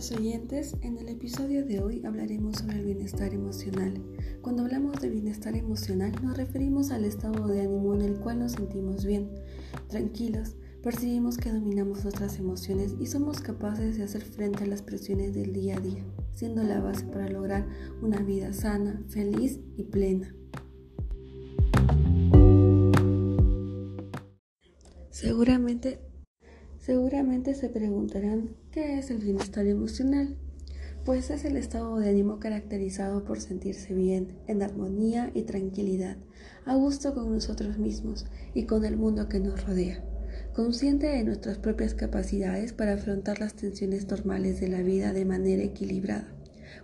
queridos oyentes, en el episodio de hoy hablaremos sobre el bienestar emocional. Cuando hablamos de bienestar emocional nos referimos al estado de ánimo en el cual nos sentimos bien, tranquilos, percibimos que dominamos nuestras emociones y somos capaces de hacer frente a las presiones del día a día, siendo la base para lograr una vida sana, feliz y plena. Seguramente Seguramente se preguntarán, ¿qué es el bienestar emocional? Pues es el estado de ánimo caracterizado por sentirse bien, en armonía y tranquilidad, a gusto con nosotros mismos y con el mundo que nos rodea, consciente de nuestras propias capacidades para afrontar las tensiones normales de la vida de manera equilibrada.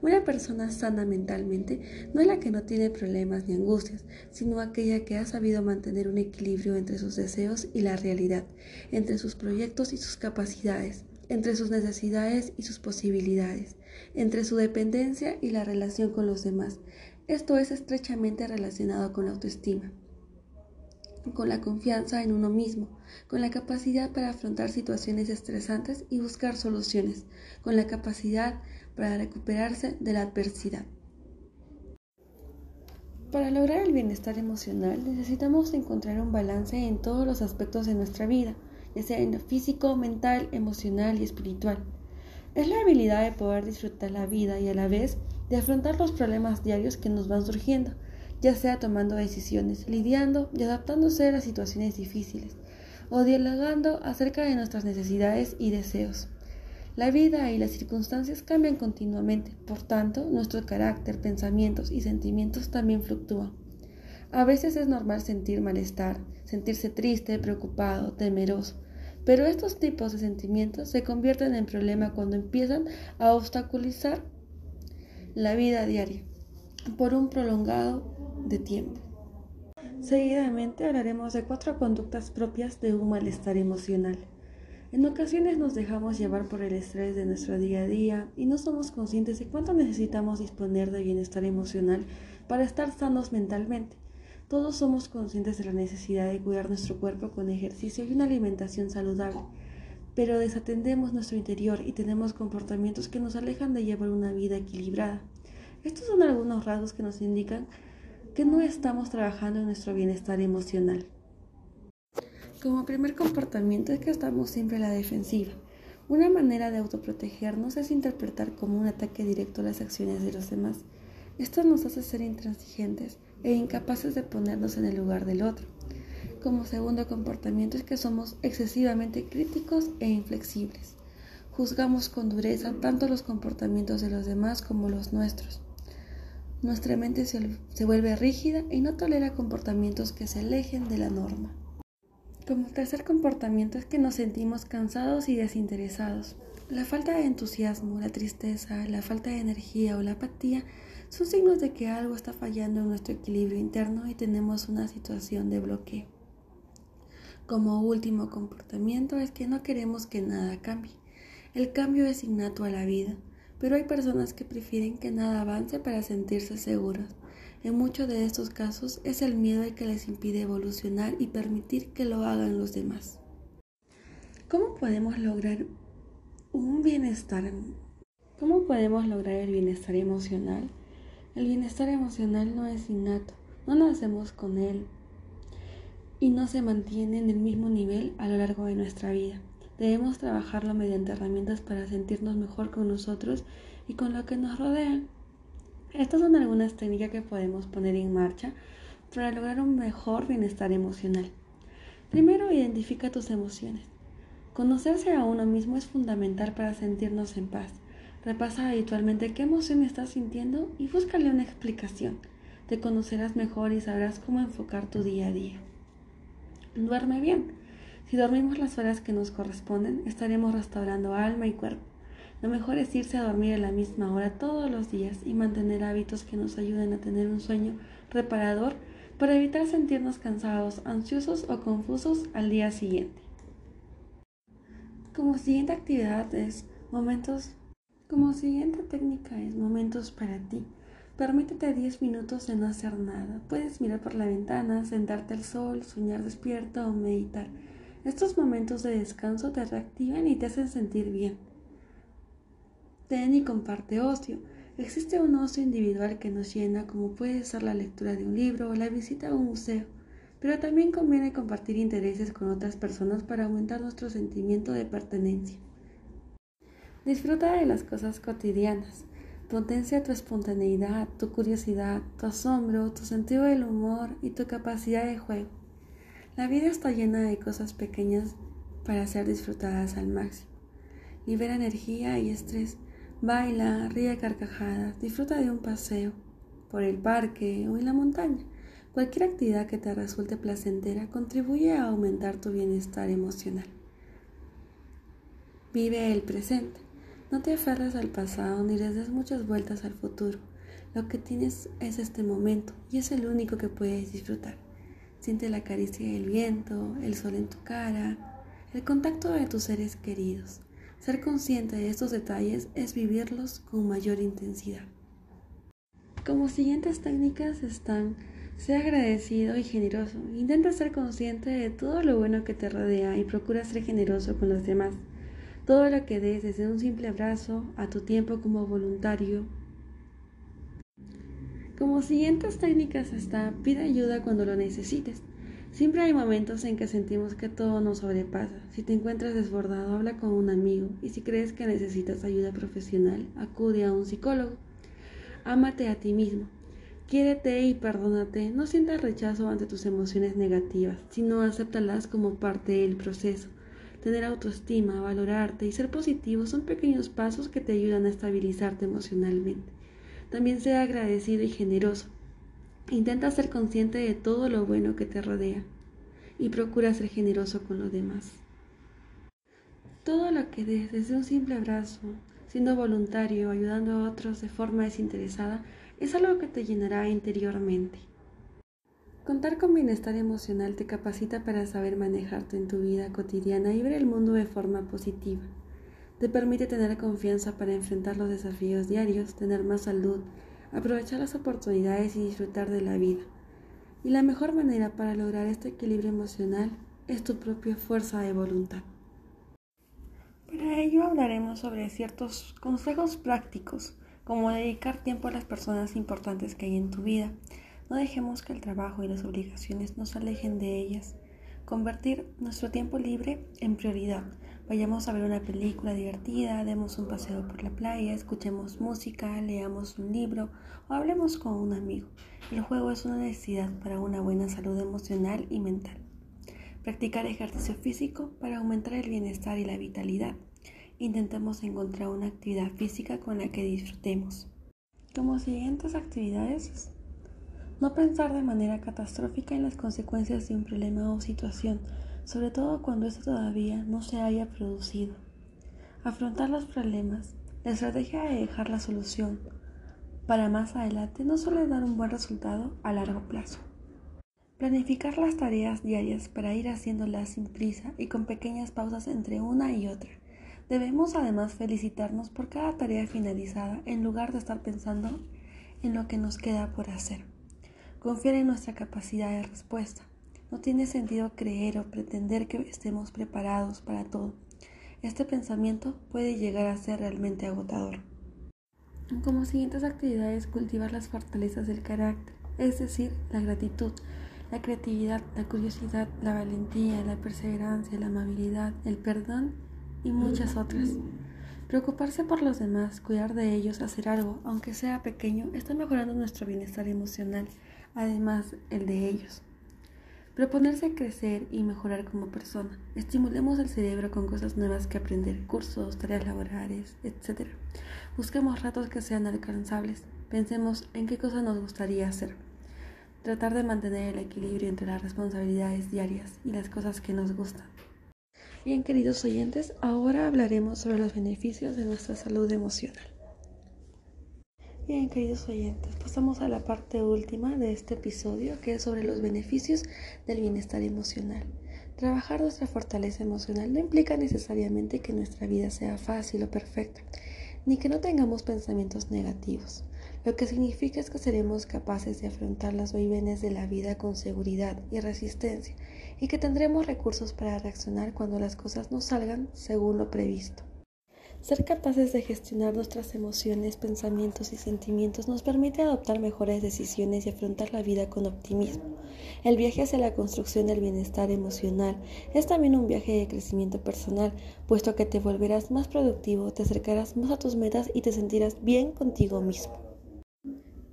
Una persona sana mentalmente no es la que no tiene problemas ni angustias, sino aquella que ha sabido mantener un equilibrio entre sus deseos y la realidad, entre sus proyectos y sus capacidades, entre sus necesidades y sus posibilidades, entre su dependencia y la relación con los demás. Esto es estrechamente relacionado con la autoestima con la confianza en uno mismo, con la capacidad para afrontar situaciones estresantes y buscar soluciones, con la capacidad para recuperarse de la adversidad. Para lograr el bienestar emocional necesitamos encontrar un balance en todos los aspectos de nuestra vida, ya en físico, mental, emocional y espiritual. Es la habilidad de poder disfrutar la vida y a la vez de afrontar los problemas diarios que nos van surgiendo, ya sea tomando decisiones, lidiando y adaptándose a las situaciones difíciles, o dialogando acerca de nuestras necesidades y deseos. La vida y las circunstancias cambian continuamente, por tanto, nuestro carácter, pensamientos y sentimientos también fluctúan. A veces es normal sentir malestar, sentirse triste, preocupado, temeroso, pero estos tipos de sentimientos se convierten en problema cuando empiezan a obstaculizar la vida diaria por un prolongado de tiempo. Seguidamente hablaremos de cuatro conductas propias de un malestar emocional. En ocasiones nos dejamos llevar por el estrés de nuestro día a día y no somos conscientes de cuánto necesitamos disponer de bienestar emocional para estar sanos mentalmente. Todos somos conscientes de la necesidad de cuidar nuestro cuerpo con ejercicio y una alimentación saludable, pero desatendemos nuestro interior y tenemos comportamientos que nos alejan de llevar una vida equilibrada. Estos son algunos rasgos que nos indican que no estamos trabajando en nuestro bienestar emocional. Como primer comportamiento es que estamos siempre a la defensiva. Una manera de autoprotegernos es interpretar como un ataque directo las acciones de los demás. Esto nos hace ser intransigentes e incapaces de ponernos en el lugar del otro. Como segundo comportamiento es que somos excesivamente críticos e inflexibles. Juzgamos con dureza tanto los comportamientos de los demás como los nuestros. Nuestra mente se, se vuelve rígida y no tolera comportamientos que se alejen de la norma. Como tercer comportamiento es que nos sentimos cansados y desinteresados. La falta de entusiasmo, la tristeza, la falta de energía o la apatía son signos de que algo está fallando en nuestro equilibrio interno y tenemos una situación de bloqueo. Como último comportamiento es que no queremos que nada cambie. El cambio es innato a la vida, pero hay personas que prefieren que nada avance para sentirse seguros. En muchos de estos casos es el miedo el que les impide evolucionar y permitir que lo hagan los demás. ¿Cómo podemos lograr un bienestar? ¿Cómo podemos lograr el bienestar emocional? El bienestar emocional no es innato, no nacemos con él y no se mantiene en el mismo nivel a lo largo de nuestra vida. Debemos trabajarlo mediante herramientas para sentirnos mejor con nosotros y con lo que nos rodea. Estas son algunas técnicas que podemos poner en marcha para lograr un mejor bienestar emocional. Primero, identifica tus emociones. Conocerse a uno mismo es fundamental para sentirnos en paz. Repasa habitualmente qué emoción estás sintiendo y búscale una explicación. Te conocerás mejor y sabrás cómo enfocar tu día a día. Duerme bien. Si dormimos las horas que nos corresponden, estaremos restaurando alma y cuerpo. Lo mejor es irse a dormir a la misma hora todos los días y mantener hábitos que nos ayuden a tener un sueño reparador para evitar sentirnos cansados, ansiosos o confusos al día siguiente. Como siguiente actividad es momentos. Como siguiente técnica es momentos para ti. Permítete 10 minutos de no hacer nada. Puedes mirar por la ventana, sentarte al sol, soñar despierto o meditar. Estos momentos de descanso te reactivan y te hacen sentir bien. ten y comparte ocio. Existe un ocio individual que nos llena, como puede ser la lectura de un libro o la visita a un museo, pero también conviene compartir intereses con otras personas para aumentar nuestro sentimiento de pertenencia. Disfruta de las cosas cotidianas. Potencia tu espontaneidad, tu curiosidad, tu asombro, tu sentido del humor y tu capacidad de juego. La vida está llena de cosas pequeñas para ser disfrutadas al máximo. Libera energía y estrés. Baila, ríe carcajadas, disfruta de un paseo por el parque o en la montaña. Cualquier actividad que te resulte placentera contribuye a aumentar tu bienestar emocional. Vive el presente. No te aferres al pasado ni les des muchas vueltas al futuro. Lo que tienes es este momento y es el único que puedes disfrutar. Siente la caricia del viento, el sol en tu cara, el contacto de tus seres queridos. Ser consciente de estos detalles es vivirlos con mayor intensidad. Como siguientes técnicas están, sea agradecido y generoso. Intenta ser consciente de todo lo bueno que te rodea y procura ser generoso con los demás. Todo lo que des, desde un simple abrazo a tu tiempo como voluntario. Como siguientes técnicas está, pide ayuda cuando lo necesites. Siempre hay momentos en que sentimos que todo nos sobrepasa. Si te encuentras desbordado, habla con un amigo y si crees que necesitas ayuda profesional, acude a un psicólogo. Ámate a ti mismo. Quiérete y perdónate. No sientas rechazo ante tus emociones negativas, sino acéptalas como parte del proceso. Tener autoestima, valorarte y ser positivo son pequeños pasos que te ayudan a estabilizarte emocionalmente. También sea agradecido y generoso. Intenta ser consciente de todo lo bueno que te rodea y procura ser generoso con los demás. Todo lo que des, desde un simple abrazo, siendo voluntario, ayudando a otros de forma desinteresada, es algo que te llenará interiormente. Contar con bienestar emocional te capacita para saber manejarte en tu vida cotidiana y ver el mundo de forma positiva. Te permite tener confianza para enfrentar los desafíos diarios, tener más salud, aprovechar las oportunidades y disfrutar de la vida. Y la mejor manera para lograr este equilibrio emocional es tu propia fuerza de voluntad. Para ello hablaremos sobre ciertos consejos prácticos, como dedicar tiempo a las personas importantes que hay en tu vida, no dejemos que el trabajo y las obligaciones nos alejen de ellas. Convertir nuestro tiempo libre en prioridad. Vayamos a ver una película divertida, demos un paseo por la playa, escuchemos música, leamos un libro o hablemos con un amigo. El juego es una necesidad para una buena salud emocional y mental. Practicar ejercicio físico para aumentar el bienestar y la vitalidad. Intentemos encontrar una actividad física con la que disfrutemos. Como siguientes actividades no pensar de manera catastrófica en las consecuencias de un problema o situación, sobre todo cuando esto todavía no se haya producido. Afrontar los problemas, la estrategia de dejar la solución para más adelante no suele dar un buen resultado a largo plazo. Planificar las tareas diarias para ir haciéndolas sin prisa y con pequeñas pausas entre una y otra. Debemos además felicitarnos por cada tarea finalizada en lugar de estar pensando en lo que nos queda por hacer. Confiar en nuestra capacidad de respuesta. No tiene sentido creer o pretender que estemos preparados para todo. Este pensamiento puede llegar a ser realmente agotador. Como siguientes actividades, cultivar las fortalezas del carácter, es decir, la gratitud, la creatividad, la curiosidad, la valentía, la perseverancia, la amabilidad, el perdón y muchas otras. Preocuparse por los demás, cuidar de ellos, hacer algo, aunque sea pequeño, está mejorando nuestro bienestar emocional además el de ellos. Proponerse crecer y mejorar como persona. Estimulemos el cerebro con cosas nuevas que aprender, cursos, tareas laborales, etc. Busquemos ratos que sean alcanzables. Pensemos en qué cosas nos gustaría hacer. Tratar de mantener el equilibrio entre las responsabilidades diarias y las cosas que nos gustan. Bien, queridos oyentes, ahora hablaremos sobre los beneficios de nuestra salud emocional. Bien, queridos oyentes, pasamos a la parte última de este episodio, que es sobre los beneficios del bienestar emocional. Trabajar nuestra fortaleza emocional no implica necesariamente que nuestra vida sea fácil o perfecta, ni que no tengamos pensamientos negativos. Lo que significa es que seremos capaces de afrontar las vaivenes de la vida con seguridad y resistencia, y que tendremos recursos para reaccionar cuando las cosas no salgan según lo previsto. Ser capaces de gestionar nuestras emociones, pensamientos y sentimientos nos permite adoptar mejores decisiones y afrontar la vida con optimismo. El viaje hacia la construcción del bienestar emocional es también un viaje de crecimiento personal, puesto que te volverás más productivo, te acercarás más a tus metas y te sentirás bien contigo mismo.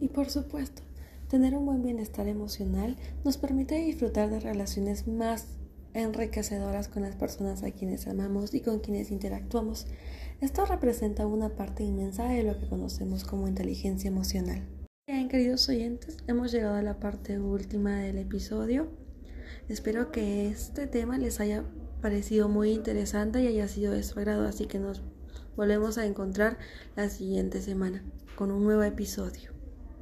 Y por supuesto, tener un buen bienestar emocional nos permite disfrutar de relaciones más enriquecedoras con las personas a quienes amamos y con quienes interactuamos. Esto representa una parte inmensa de lo que conocemos como inteligencia emocional. Bien, queridos oyentes, hemos llegado a la parte última del episodio. Espero que este tema les haya parecido muy interesante y haya sido de su agrado, así que nos volvemos a encontrar la siguiente semana con un nuevo episodio.